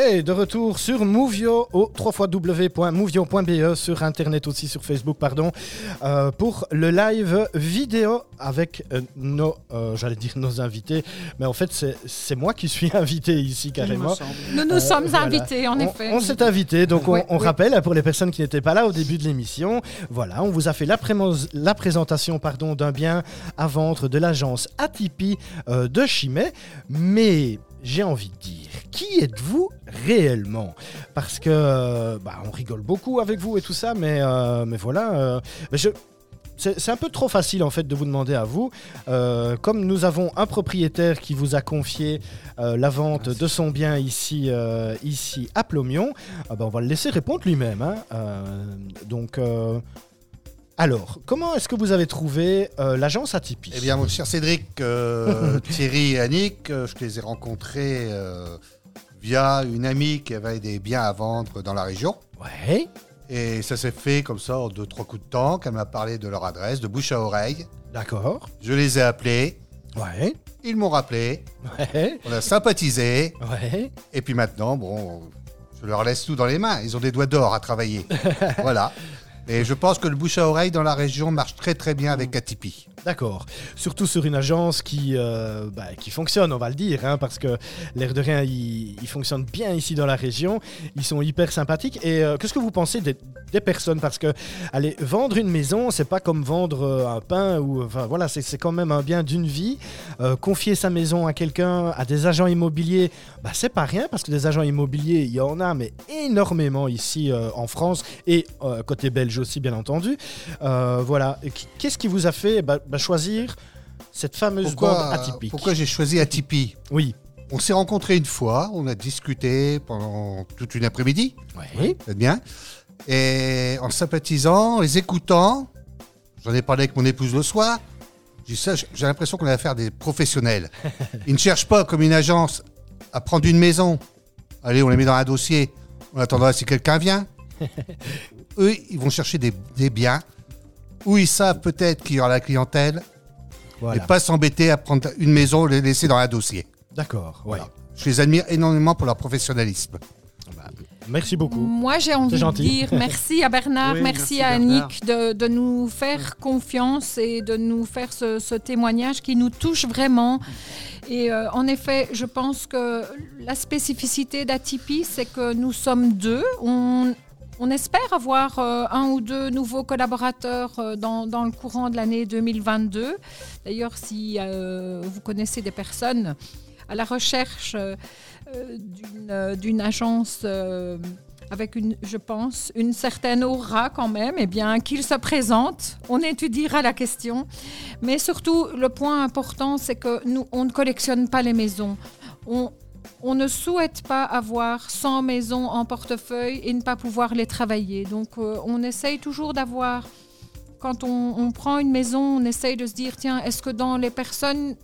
hey, de retour sur Movio au www.movio.be sur internet aussi sur Facebook pardon euh, pour le live vidéo avec euh, nos euh, j'allais dire nos invités mais en fait c'est- c'est moi qui suis invité ici carrément. Nous nous Euh, sommes voilà. invités, en On- effet. On s'est invité, donc on, Oui, on oui. rappelle hein, pour les personnes qui n'étaient pas là au début de l'émission. Voilà, on vous a fait la, la présentation pardon, d'un bien à vendre de l'agence Atipi euh, de Chimay. Mais j'ai envie de dire, qui êtes-vous réellement? Parce que euh, bah, on rigole beaucoup avec vous et tout ça, mais, euh, mais voilà. euh, je, c'est un peu trop facile en fait de vous demander à vous. Euh, comme nous avons un propriétaire qui vous a confié euh, la vente de son bien ici, euh, ici à Plomion, ah ben, on va le laisser répondre lui-même. hein. Donc, alors, comment est-ce que vous avez trouvé euh, l'agence Atipi Eh bien, mon cher Cédric, euh, Thierry et Annick, euh, je les ai rencontrés via une amie qui avait des biens à vendre dans la région. Ouais, Et ça s'est fait comme ça en deux, trois coups de temps, qu'elle m'a parlé de leur adresse, de bouche à oreille. d'accord. Je les ai appelés, Ouais, ils m'ont rappelé, ouais, on a sympathisé, ouais. et puis maintenant, bon, je leur laisse tout dans les mains. Ils ont des doigts d'or à travailler. voilà. Et je pense que le bouche à oreille dans la région marche très très bien avec Atipi. D'accord. Surtout sur une agence qui, euh, bah, fonctionne, on va le dire, hein, parce que l'air de rien, ils, fonctionnent bien ici dans la région. Ils sont hyper sympathiques. Et euh, qu'est-ce que vous pensez des, personnes? Parce que, allez, vendre une maison, c'est pas comme vendre euh, un pain ou, enfin voilà, c'est c'est quand même un bien d'une vie. Confier sa maison à quelqu'un, à des agents immobiliers, bah, c'est pas rien, parce que des agents immobiliers, il y en a, mais énormément ici euh, en France et euh, côté belge aussi, bien entendu. Euh, voilà. Qu'est-ce qui vous a fait bah, bah, choisir cette fameuse bande Pourquoi, atypique? pourquoi j'ai choisi Atipi? Oui. On s'est rencontrés une fois, on a discuté pendant toute une après-midi, Oui. c'est bien. Et en sympathisant, en les écoutant, j'en ai parlé avec mon épouse le soir, j'ai l'impression qu'on a affaire à des professionnels. Ils ne cherchent pas, comme une agence, à prendre une maison. Allez, on les met dans un dossier, on attendra si quelqu'un vient. Eux, ils vont chercher des, des biens où ils savent peut-être qu'il y aura la clientèle Voilà. et pas s'embêter à prendre une maison et les laisser dans un dossier. D'accord. Ouais. Voilà. Je les admire énormément pour leur professionnalisme. Merci beaucoup. Moi, j'ai envie de dire merci à Bernard, Oui, merci, merci à Bernard. Annick de, de nous faire confiance et de nous faire ce, ce témoignage qui nous touche vraiment. Et euh, en effet, je pense que la spécificité d'Atipi, c'est que nous sommes deux. On, on espère avoir euh, un ou deux nouveaux collaborateurs euh, dans, dans le courant de l'année 2022. D'ailleurs, si euh, vous connaissez des personnes à la recherche euh, euh, d'une, agence euh, avec, une, je pense, une certaine aura quand même, eh bien, qu'il se présente. On étudiera la question. Mais surtout, le point important, c'est que nous, on ne collectionne pas les maisons. On, ne souhaite pas avoir 100 maisons en portefeuille et ne pas pouvoir les travailler. Donc, on essaye toujours d'avoir, quand on, prend une maison, on essaye de se dire, tiens, est-ce que dans les personnes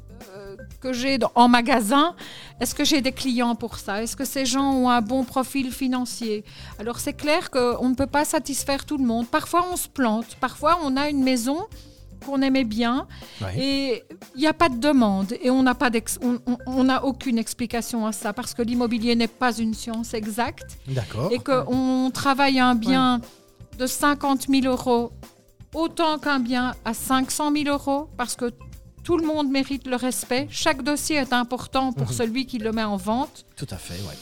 que j'ai en magasin, est-ce que j'ai des clients pour ça? Est-ce que ces gens ont un bon profil financier? Alors, c'est clair qu'on ne peut pas satisfaire tout le monde. Parfois, on se plante. Parfois, on a une maison qu'on aimait bien Ouais. et il n'y a pas de demande et on n'a pas on- on- on n'a aucune explication à ça parce que l'immobilier n'est pas une science exacte et qu'on travaille un bien de 50 000 euros autant qu'un bien à 500 000 euros parce que tout le monde mérite le respect. Chaque dossier est important pour Mhm. celui qui le met en vente. Tout à fait, ouais.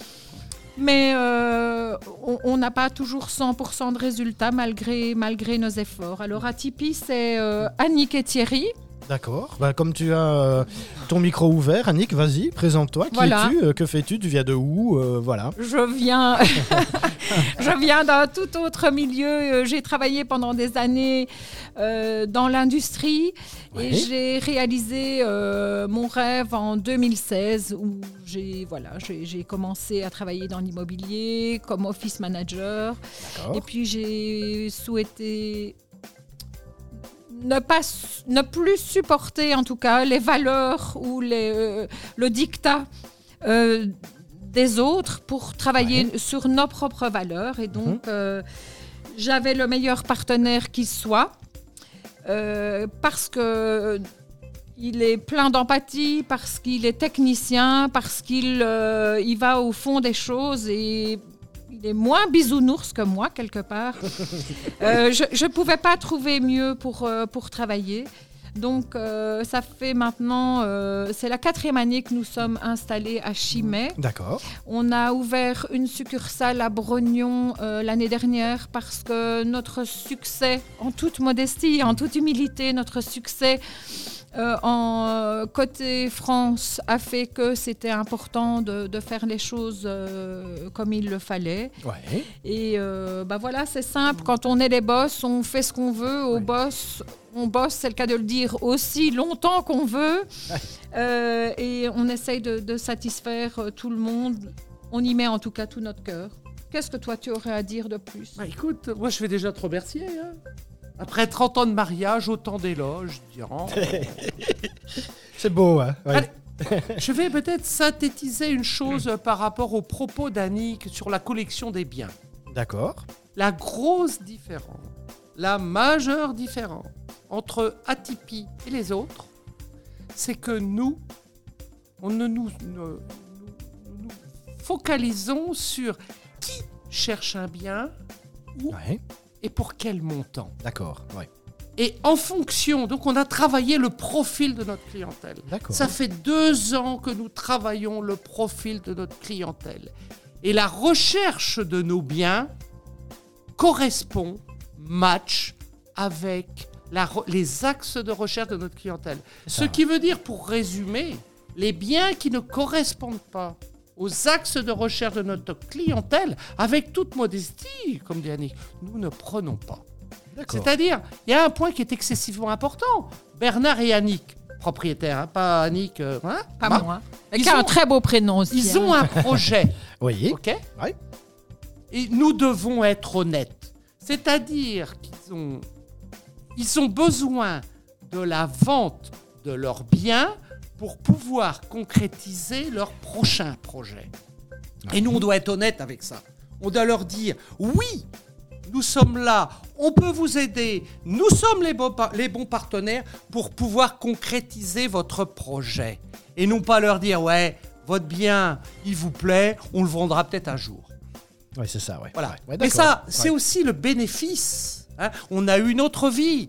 Mais euh, on- on n'a pas toujours 100% de résultats malgré, malgré nos efforts. Alors à Tipeee, c'est euh, Annick et Thierry. D'accord. Bah, comme tu as euh, ton micro ouvert, Annick, vas-y, présente-toi. Qui Voilà. es-tu Euh, Que fais-tu Tu viens de où Euh, Voilà. Je viens, je viens d'un tout autre milieu. J'ai travaillé pendant des années dans l'industrie Ouais. et j'ai réalisé mon rêve en 2016 où j'ai voilà, j'ai commencé à travailler dans l'immobilier comme office manager. Et puis j'ai souhaité ne pas ne plus supporter en tout cas les valeurs ou les, euh, le dictat euh, des autres pour travailler sur nos propres valeurs. Et donc euh, j'avais le meilleur partenaire qui soit parce que il est plein d'empathie parce qu'il est technicien, parce qu'il euh, il va au fond des choses et il est moins bisounours que moi quelque part. Euh, je ne pouvais pas trouver mieux pour, euh, pour travailler. Donc, euh, ça fait maintenant, euh, c'est la quatrième année que nous sommes installés à Chimay. D'accord. On a ouvert une succursale à Brognon euh, l'année dernière parce que notre succès, en toute modestie, en toute humilité, notre succès euh, en euh, côté France a fait que c'était important de, de faire les choses euh, comme il le fallait. Ouais. Et euh, bah voilà, c'est simple. Quand on est les boss, on fait ce qu'on veut. Au Ouais. boss, on bosse, c'est le cas de le dire, aussi longtemps qu'on veut. Euh, et on essaye de, de satisfaire tout le monde. On y met en tout cas tout notre cœur. Qu'est-ce que toi tu aurais à dire de plus? Bah, écoute, moi je vais déjà te remercier. hein. Après 30 ans de mariage, autant d'éloges, diront. C'est beau, hein ouais. Allez. Je vais peut-être synthétiser une chose par rapport aux propos d'Annick sur la collection des biens. D'accord. La grosse différence, la majeure différence entre Atipi et les autres, c'est que nous, on ne nous, ne- nous- focalisons sur qui cherche un bien où Ouais. Et pour quel montant. D'accord. Ouais. Et en fonction, donc on a travaillé le profil de notre clientèle. D'accord. Ça fait deux ans que nous travaillons le profil de notre clientèle. Et la recherche de nos biens correspond, match avec la les axes de recherche de notre clientèle. Ce qui veut dire, pour résumer, les biens qui ne correspondent pas aux axes de recherche de notre clientèle, avec toute modestie, comme dit Annick, nous ne prenons pas. C'est-à-dire, il y a un point qui est excessivement important. Bernard et Annick, propriétaires, hein, pas Annick. euh, hein, Pas bah, moi. ils ont- un très beau prénom aussi. Ils hein. ont un projet, Oui. ok Ouais. Et nous devons être honnêtes. C'est-à-dire qu'ils ont, ils ont besoin de la vente de leurs biens pour pouvoir concrétiser leur prochain projet. Et nous, on doit être honnête avec ça. On doit leur dire, oui, nous sommes là, on peut vous aider, nous sommes les bons, par- les bons partenaires pour pouvoir concrétiser votre projet. Et non pas leur dire, ouais, votre bien, il vous plaît, on le vendra peut-être un jour. Ouais, c'est ça, ouais. Voilà. Ouais, ça, c'est Ouais. aussi le bénéfice. hein. On a une autre vie.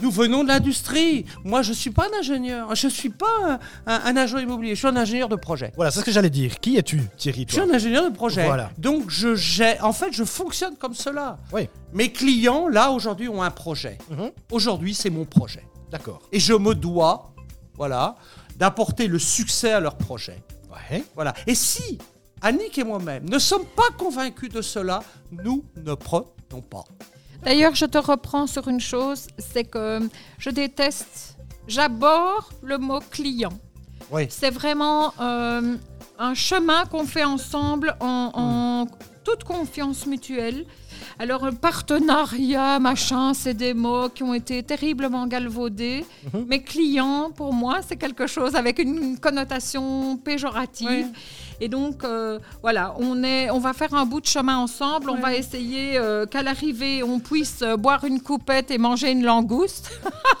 Nous venons de l'industrie. Moi, je ne suis pas un ingénieur. Je ne suis pas un, un- un agent immobilier. Je suis un ingénieur de projet. Voilà, c'est ce que j'allais dire. Qui es-tu, Thierry Je suis un ingénieur de projet. Voilà. Donc, je gère- en fait, je fonctionne comme cela. Oui. Mes clients, là, aujourd'hui, ont un projet. Mhm. Aujourd'hui, c'est mon projet. D'accord. Et je me dois, voilà, d'apporter le succès à leur projet. Ouais. Voilà. Et si Annick et moi-même ne sommes pas convaincus de cela, nous ne prenons pas. D'ailleurs, je te reprends sur une chose, c'est que je déteste, j'aborde le mot client. Oui. C'est vraiment euh, un chemin qu'on fait ensemble en, en toute confiance mutuelle. Alors, un partenariat, machin, c'est des mots qui ont été terriblement galvaudés. Mhm. Mais client, pour moi, c'est quelque chose avec une connotation péjorative. Oui. Et donc, euh, voilà, on, est, on va faire un bout de chemin ensemble. On va essayer euh, qu'à l'arrivée, on puisse euh, boire une coupette et manger une langouste.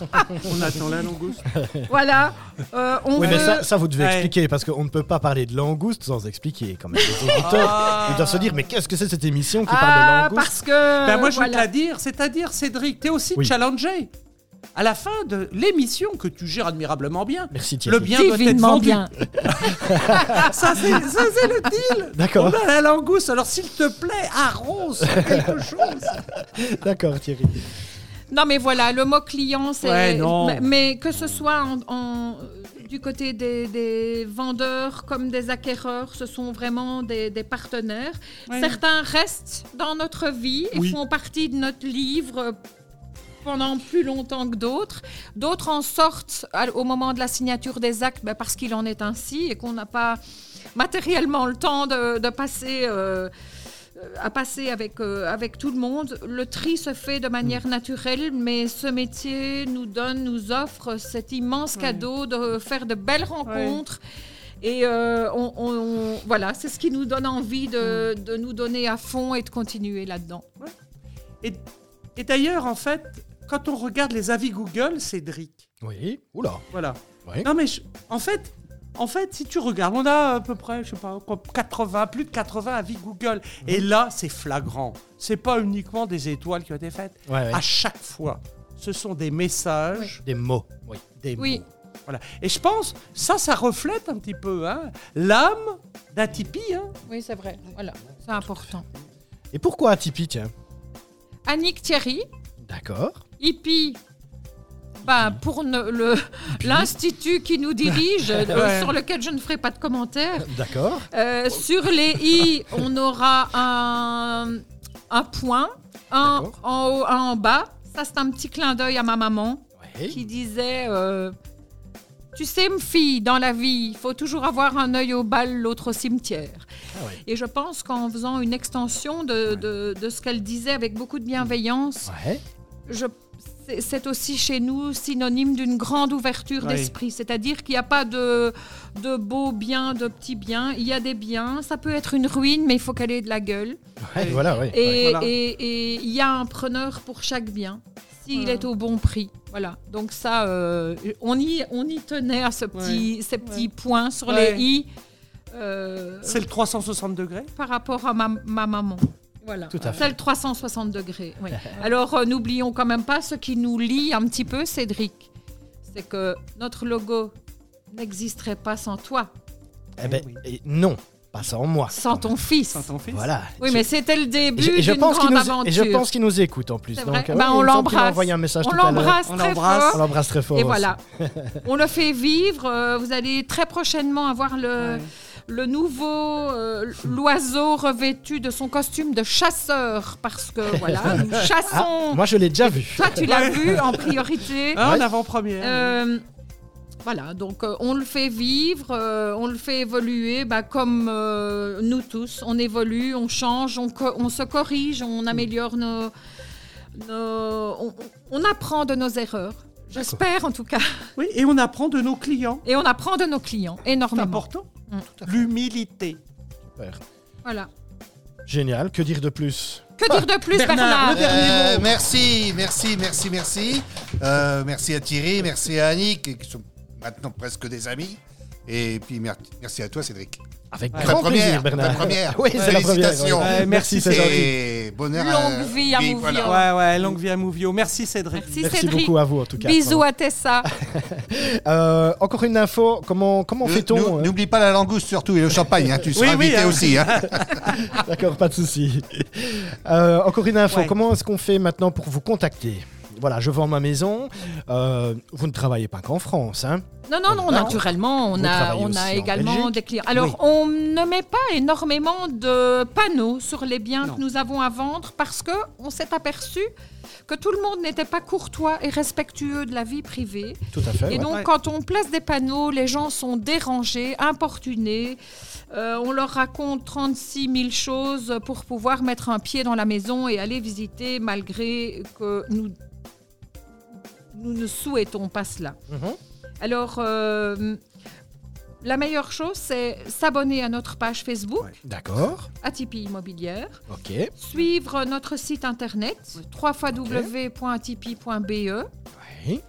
On attend la langouste. voilà. Euh, on Oui, mais veut- ça, ça, vous devez Ouais. expliquer parce qu'on ne peut pas parler de langouste sans expliquer quand même. Les auditeurs, ils doivent se dire mais qu'est-ce que c'est cette émission qui parle de Ah, langouste parce que. Ben moi, je vais te voilà. la dire. C'est-à-dire, Cédric, tu es aussi Oui. challengé. À la fin de l'émission que tu gères admirablement bien, Merci Thierry. le bien doit être Divinement vendu. bien. Ça, c'est ça, c'est le deal. D'accord. On a la langouste. Alors, s'il te plaît, arrose quelque chose. D'accord Thierry. Non, mais voilà, le mot client, c'est. Ouais, non. Mais, mais que ce soit en, en- du côté des, des vendeurs comme des acquéreurs, ce sont vraiment des, des partenaires. Certains restent dans notre vie et Oui. font partie de notre livre pendant plus longtemps que d'autres. D'autres en sortent au moment de la signature des actes ben, parce qu'il en est ainsi et qu'on n'a pas matériellement le temps de, de passer. euh, à passer avec, euh, avec tout le monde. Le tri se fait de manière naturelle, mais ce métier nous donne, nous offre cet immense cadeau de faire de belles rencontres. Et euh, on, on- voilà, c'est ce qui nous donne envie de, de nous donner à fond et de continuer là-dedans. Et, et d'ailleurs, en fait, quand on regarde les avis Google, Cédric, Oui. Oula. voilà. Oui. Non, mais je- en fait, en fait, si tu regardes, on a à peu près, je sais pas, quoi, 80, plus de 80 avis Google. Mhm. Et là, c'est flagrant. C'est pas uniquement des étoiles qui ont été faites. Ouais, ouais. À chaque fois, ce sont des messages, Des mots. Oui. des Oui. mots. Voilà. Et je pense, ça, ça reflète un petit peu hein, l'âme d'Atipi. Hein. Oui, c'est vrai. Voilà, c'est important. Et pourquoi Tipeee, tiens? Annick Thierry, D'accord. hippie. Ben, pour ne- le- l'institut qui nous dirige, euh, Ouais. sur lequel je ne ferai pas de commentaires. D'accord. Euh, sur les i, on aura un, un point, un D'accord. en haut, un en bas. Ça, c'est un petit clin d'œil à ma maman qui disait euh, Tu sais, me fille, dans la vie, il faut toujours avoir un œil au bal, l'autre au cimetière. Ah ouais. Et je pense qu'en faisant une extension de, de- de ce qu'elle disait avec beaucoup de bienveillance, Ouais. je- c'est- aussi chez nous synonyme d'une grande ouverture Oui. d'esprit. C'est-à-dire qu'il n'y a pas de, de beaux biens, de petits biens. Il y a des biens. Ça peut être une ruine, mais il faut qu'elle ait de la gueule. Ouais, voilà, oui. Et Voilà. et- et il y a un preneur pour chaque bien, s'il Voilà. est au bon prix. Voilà. Donc ça, euh, on, y, on y tenait à ce petit, ces petits points sur Ouais. les i euh, C'est le 360 degrés? par rapport à ma, ma maman. Voilà. Tout à fait. C'est le 360 degrés. oui. Alors, euh, n'oublions quand même pas ce qui nous lie un petit peu, Cédric. C'est que notre logo n'existerait pas sans toi, Eh ben, et non, pas sans moi. sans ton fils. Sans ton fils. Voilà. Oui, mais c'était le début je, et je d'une pense qu'il grande nous, aventure. et je pense qu'il nous écoute en plus. Donc, vrai. euh, Ben, oui, on l'embrasse. envoyé un message On tout à l'heure. l'embrasse On très l'embrasse. On fort. l'embrasse très fort. Et aussi. voilà. on le fait vivre. euh, vous allez très prochainement avoir le, Ouais. Le nouveau euh, l'oiseau revêtu de son costume de chasseur. Parce que voilà, nous Ah, chassons. moi, je l'ai déjà vu. Toi, tu l'as vu en priorité. Ah. En avant-première. Euh, voilà, donc euh, on le fait vivre, euh, on le fait évoluer, bah, comme euh, nous tous. On évolue, on change, on, co- on se corrige, on améliore nos. nos- on, on apprend de nos erreurs. J'espère en tout cas. Oui, et on apprend de nos clients. Et on apprend de nos clients C'est énormément. important. Mm. L'humilité. Super. Voilà. Génial. Que dire de plus Que dire de plus, Bernard, Bernard, le dernier Euh, mot. merci, merci, merci, merci. Euh, merci à Thierry, merci à Annick, qui sont maintenant presque des amis. Et puis mer- merci à toi, Cédric. Avec grand première, plaisir, Bernard. ta première. oui, c'est la première. Ouais. Ouais, Merci, c'est gentil. Et bonheur à Longue vie à Mouvio. voilà. Ouais, ouais, longue vie à Mouvio. Merci Cédric. Merci, Merci Cédric. beaucoup à vous en tout cas. Bisous à Tessa. Euh, encore une info. Comment comment fait-on euh, N'oublie pas la langouste surtout et le champagne, hein, tu seras Oui, oui, invité hein. aussi. hein. D'accord, pas de souci. Euh, encore une info. Ouais. Comment est-ce qu'on fait maintenant pour vous contacter? Voilà, je vends ma maison. Euh, vous ne travaillez pas qu'en France, hein Non, non, non, naturellement, on Vous a, on a en également des clients. Alors, Oui. on ne met pas énormément de panneaux sur les biens Non. que nous avons à vendre parce que on s'est aperçu que tout le monde n'était pas courtois et respectueux de la vie privée. Tout à fait. Et ouais. donc, Ouais. quand on place des panneaux, les gens sont dérangés, importunés. Euh, on leur raconte 36 000 choses pour pouvoir mettre un pied dans la maison et aller visiter malgré que nous, nous ne souhaitons pas cela. Mhm. Alors, euh, la meilleure chose, c'est s'abonner à notre page Facebook, D'accord. Atipi Immobilière, Ok. suivre notre site internet, www.atipi.be, Oui.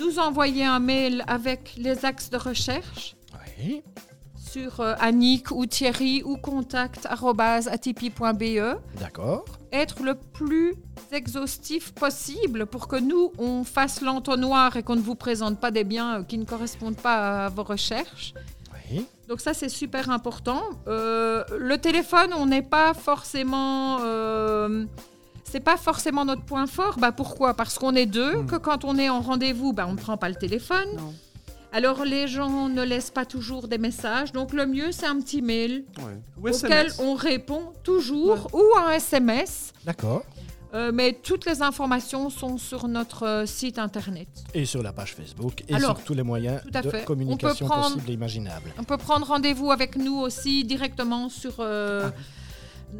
nous envoyer un mail avec les axes de recherche sur euh, Annick ou Thierry ou contact arobase atipi.be, D'accord. Être le plus exhaustif possible pour que nous, on fasse l'entonnoir et qu'on ne vous présente pas des biens euh, qui ne correspondent pas à vos recherches. Oui. Donc ça, c'est super important. Euh, le téléphone, on n'est pas forcément... euh, c'est pas forcément notre point fort. Bah, pourquoi? Parce qu'on est deux, Mm. que quand on est en rendez-vous, bah, on ne prend pas le téléphone. Non. Alors les gens ne laissent pas toujours des messages. Donc le mieux, c'est un petit mail Ouais. Auquel on répond toujours ou un SMS. D'accord. Euh, mais toutes les informations sont sur notre euh, site internet. Et sur la page Facebook et Alors, sur tous les moyens de fait. communication prendre- possibles et imaginables. On peut prendre rendez-vous avec nous aussi directement sur euh,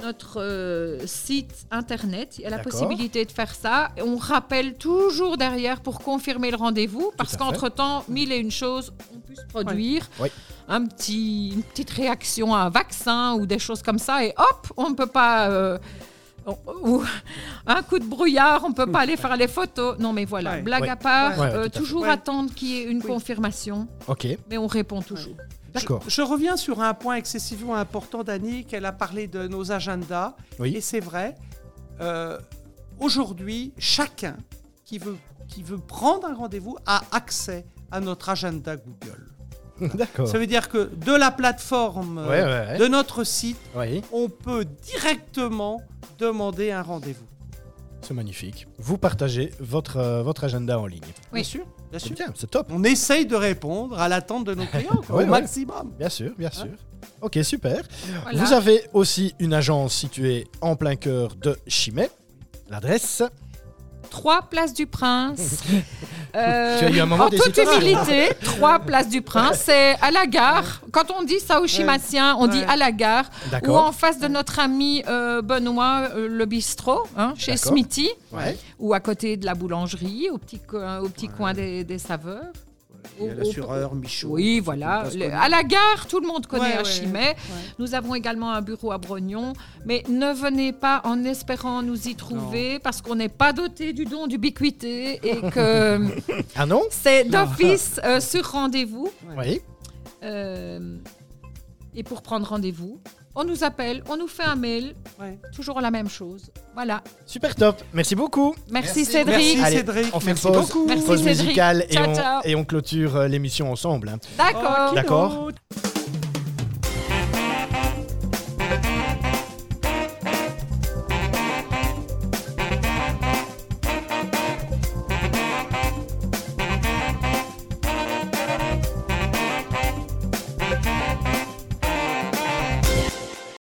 notre euh, site internet. Il y a la possibilité de faire ça. Et on rappelle toujours derrière pour confirmer le rendez-vous parce qu'entre-temps, mille et une choses ont pu se produire. Oui. Un petit, une petite réaction à un vaccin ou des choses comme ça et hop, on ne peut pas... euh, ou un coup de brouillard, on peut pas aller faire les photos. Non, mais voilà, Ouais. blague Ouais. à part, Ouais, euh, à toujours attendre qu'il y ait une Oui. confirmation, Ok, mais on répond toujours. D'accord. Je reviens sur un point excessivement important d'Annie, qu'elle a parlé de nos agendas. Oui. Et c'est vrai, euh, aujourd'hui, chacun qui veut, qui veut prendre un rendez-vous a accès à notre agenda Google. D'accord. Ça veut dire que de la plateforme euh, Ouais, ouais, ouais. de notre site, Oui, on peut directement demander un rendez-vous. c'est magnifique. Vous partagez votre, euh, votre agenda en ligne. Oui. Bien sûr, bien sûr. bien, c'est top. On essaye de répondre à l'attente de nos clients quoi, Ouais, au ouais. maximum. Bien sûr, bien sûr. Ok, super. Voilà. Vous avez aussi une agence située en plein cœur de Chimay. L'adresse Trois places du Prince. Euh, Tu as eu un moment en toute humilité, trois places du Prince, c'est à la gare. Quand on dit ça aux Chimassiens, on dit à la gare. Ou en face de notre ami euh, Benoît, euh, le bistrot, hein, chez. Smithy. Ouais. Ou à côté de la boulangerie, au petit, au petit coin des, des saveurs. Il y a l'assureur, Michaud. Oui, voilà. le à la gare, tout le monde connaît Ouais, à ouais, ouais. Nous avons également un bureau à Brognon. Mais ne venez pas en espérant nous y trouver parce qu'on n'est pas doté du don d'ubiquité et que Ah non c'est d'office euh, sur rendez-vous. Oui. Euh, et pour prendre rendez-vous, on nous appelle, on nous fait un mail, Ouais. toujours la même chose. Voilà. Super top. Merci beaucoup. Merci, Merci. Cédric. Merci. Allez, Cédric, on fait une pause, beaucoup. Merci, pause Cédric. musicale et, on, ciao. et on clôture euh, l'émission ensemble. hein. D'accord. D'accord.